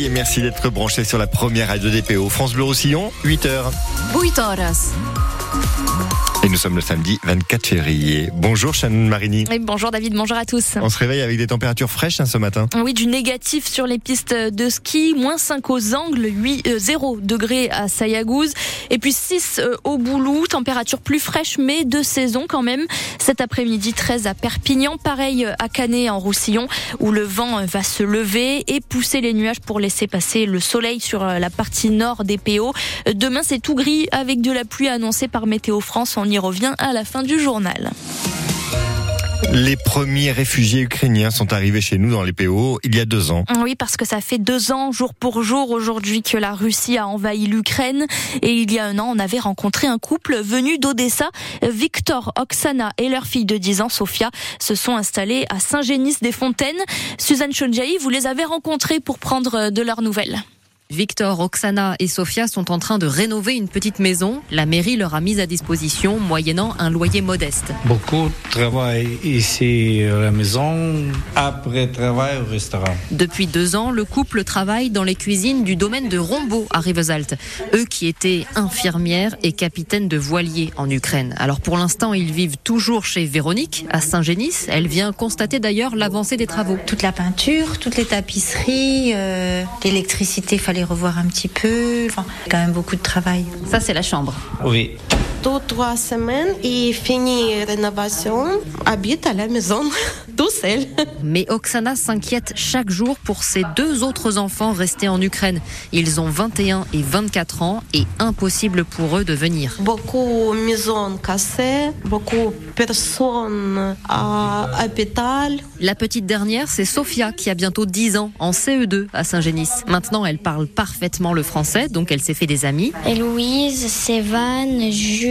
Soleil. Merci d'être branché sur la première radio DPO. France Bleu Roussillon, 8h. 8 horas. Et nous sommes le samedi 24 février. Bonjour Shannon Marini. Et bonjour David, bonjour à tous. On se réveille avec des températures fraîches hein, ce matin. Oui, du négatif sur les pistes de ski, moins 5 aux angles, 8, 0 degrés à Sayagouz, et puis 6 au Boulou, température plus fraîche mais de saison quand même. Cet après-midi 13 à Perpignan, pareil à Canet en Roussillon, où le vent va se lever et pousser les nuages pour laisser passer le soleil sur la partie nord des PO. Demain c'est tout gris avec de la pluie annoncée par Météo France. On y revient à la fin du journal. Les premiers réfugiés ukrainiens sont arrivés chez nous dans les PO il y a deux ans. Oui, parce que ça fait deux ans, jour pour jour, aujourd'hui, que la Russie a envahi l'Ukraine. Et il y a un an, on avait rencontré un couple venu d'Odessa. Victor, Oksana et leur fille de 10 ans, Sofia, se sont installés à Saint-Génis-des-Fontaines. Suzanne Chonjaï, vous les avez rencontrés pour prendre de leurs nouvelles. Victor, Oksana et Sofia sont en train de rénover une petite maison. La mairie leur a mise à disposition moyennant un loyer modeste. Beaucoup de travail ici à la maison, après travail au restaurant. Depuis deux ans, le couple travaille dans les cuisines du domaine de Rombaud à Rivesaltes. Eux qui étaient infirmières et capitaines de voiliers en Ukraine. Alors pour l'instant, ils vivent toujours chez Véronique à Saint-Génis. Elle vient constater d'ailleurs l'avancée des travaux. Toute la peinture, toutes les tapisseries, euh, l'électricité, fallait revoir un petit peu. Enfin, quand même beaucoup de travail. Ça, c'est la chambre. Oui. Deux, trois semaines et fini rénovation, habite à la maison, tout seul. Mais Oksana s'inquiète chaque jour pour ses deux autres enfants restés en Ukraine. Ils ont 21 et 24 ans et impossible pour eux de venir. Beaucoup de maisons cassées, beaucoup de personnes à l'hôpital. La petite dernière, c'est Sophia qui a bientôt 10 ans en CE2 à Saint-Génis. Maintenant, elle parle parfaitement le français, donc elle s'est fait des amis. Et Louise, Sévan, Jules,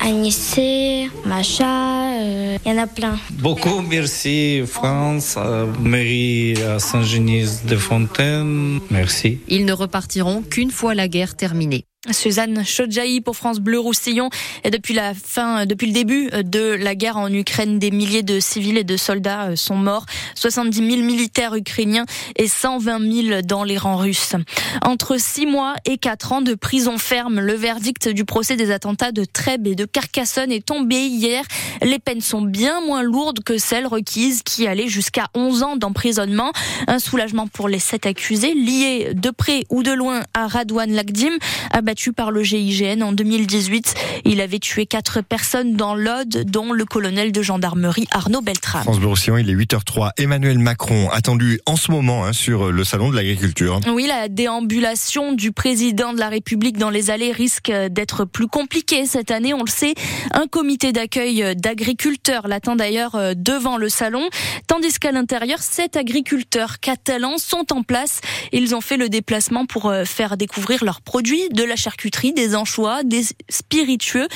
Anissé, Macha, il euh, y en a plein. Beaucoup merci France, euh, mairie à Saint-Genis-de-Fontaine, merci. Ils ne repartiront qu'une fois la guerre terminée. Suzanne Chodjaï pour France Bleu Roussillon. Et depuis la fin, depuis le début de la guerre en Ukraine, des milliers de civils et de soldats sont morts. 70 000 militaires ukrainiens et 120 000 dans les rangs russes. Entre 6 mois et 4 ans de prison ferme, le verdict du procès des attentats de Trèbes et de Carcassonne est tombé hier. Les peines sont bien moins lourdes que celles requises qui allaient jusqu'à 11 ans d'emprisonnement. Un soulagement pour les sept accusés liés de près ou de loin à Radouane Lagdim, abattu par le GIGN en 2018. Il avait tué quatre personnes dans l'Aude, dont le colonel de gendarmerie Arnaud Beltrame. France Bleu il est 8h03. Emmanuel Macron, attendu en ce moment hein, sur le salon de l'agriculture. Oui, la déambulation du président de la République dans les allées risque d'être plus compliquée cette année. On le sait, un comité d'accueil d'agriculteurs l'attend d'ailleurs devant le salon, tandis qu'à l'intérieur, sept agriculteurs catalans sont en place. Ils ont fait le déplacement pour faire découvrir leurs produits de la charcuterie, des anchois, des spiritueux,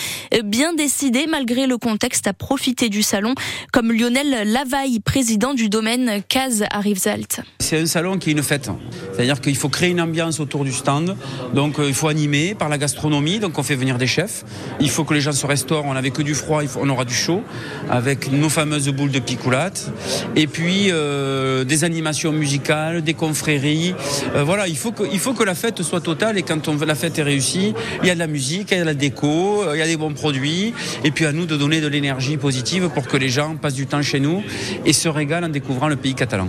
bien décidés malgré le contexte à profiter du salon, comme Lionel Lavaille, président du domaine Case à Rivesaltes. C'est un salon qui est une fête, c'est-à-dire qu'il faut créer une ambiance autour du stand, donc il faut animer par la gastronomie, donc on fait venir des chefs, il faut que les gens se restaurent, on n'avait que du froid, on aura du chaud, avec nos fameuses boules de picoulate, et puis euh, des animations musicales, des confréries, euh, voilà, il faut, que, faut que la fête soit totale, et quand on, la fête est il y a de la musique, il y a de la déco, il y a des bons produits, et puis à nous de donner de l'énergie positive pour que les gens passent du temps chez nous et se régalent en découvrant le pays catalan.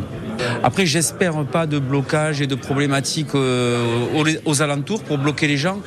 Après, j'espère pas de blocage et de problématiques euh, aux, alentours pour bloquer les gens,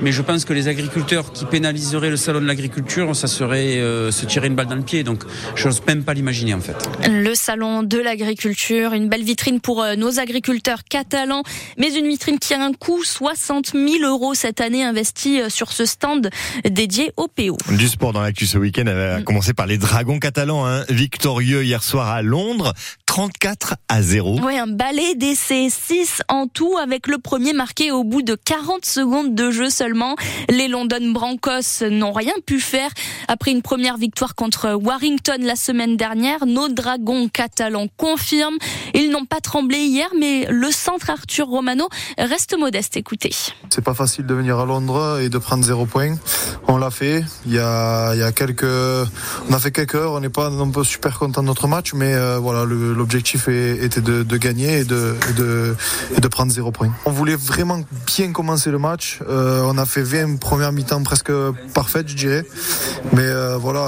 mais je pense que les agriculteurs qui pénaliseraient le salon de l'agriculture, ça serait euh, se tirer une balle dans le pied. Donc, je n'ose même pas l'imaginer en fait. Le salon de l'agriculture, une belle vitrine pour euh, nos agriculteurs catalans, mais une vitrine qui a un coût 60 000 euros cette année investi sur ce stand dédié au PO. Du sport dans l'actu ce week-end, a commencé par les Dragons catalans, hein, victorieux hier soir à Londres. 34 à 0. Oui, un balai d'essai, 6 en tout, avec le premier marqué au bout de 40 secondes de jeu seulement. Les London Brancos n'ont rien pu faire. Après une première victoire contre Warrington la semaine dernière, nos dragons catalans confirment. Ils n'ont pas tremblé hier, mais le centre Arthur Romano reste modeste. Écoutez. C'est pas facile de venir à Londres et de prendre 0 points. On l'a fait. Il y a, il quelques, on a fait quelques heures. On n'est pas non plus super content de notre match, mais euh, voilà, l'objectif était de, gagner et de, prendre zéro point. On voulait vraiment bien commencer le match. Euh, on a fait 20 premières mi-temps presque parfaites, je dirais. Mais euh, voilà,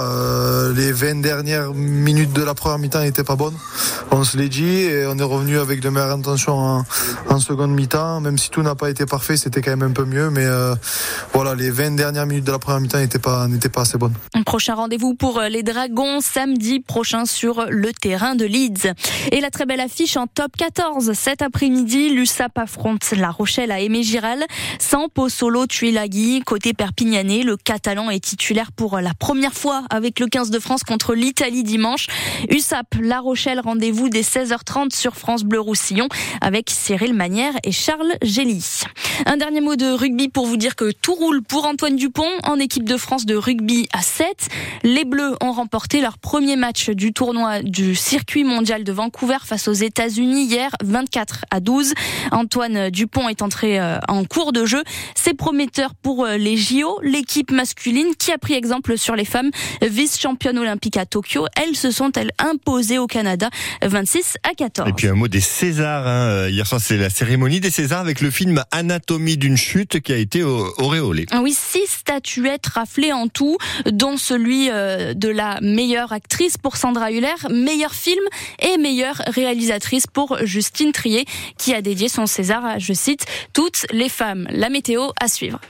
les 20 dernières minutes de la première mi-temps n'étaient pas bonnes. On se l'est dit et on est revenu avec de meilleures intentions en, en seconde mi-temps. Même si tout n'a pas été parfait, c'était quand même un peu mieux. Mais euh, voilà, les 20 dernières minutes de la première mi-temps n'étaient pas, n'étaient pas assez bonnes. Prochain rendez-vous pour les Dragons samedi prochain sur le terrain de Leeds. Et la très belle affiche en top 14. Cet après-midi, l'USAP affronte La Rochelle à Aimé Giral. Sans Solo Tuilagi, côté perpignanais, le Catalan est titulaire pour la première fois avec le 15 de France contre l'Italie dimanche. USAP La Rochelle, rendez-vous dès 16h30 sur France Bleu Roussillon avec Cyril Manière et Charles Gély. Un dernier mot de rugby pour vous dire que tout roule pour Antoine Dupont en équipe de France de rugby à 7. Les Bleus ont remporté leur premier match du tournoi du circuit mondial de Vancouver face aux États-Unis hier 24 à 12. Antoine Dupont est entré euh, en cours de jeu. C'est prometteur pour euh, les JO. L'équipe masculine qui a pris exemple sur les femmes, vice-championne olympique à Tokyo, elles se sont elles imposées au Canada 26 à 14. Et puis un mot des Césars. Hein. Hier soir, c'est la cérémonie des Césars avec le film Anatomie d'une chute qui a été auréolé. Ah oui, six statuettes raflées en tout, dont celui euh, de la meilleure actrice pour Sandra Hüller, meilleur film et meilleure réalisatrice pour Justine Trier, qui a dédié son César à, je cite, toutes les femmes. La météo à suivre.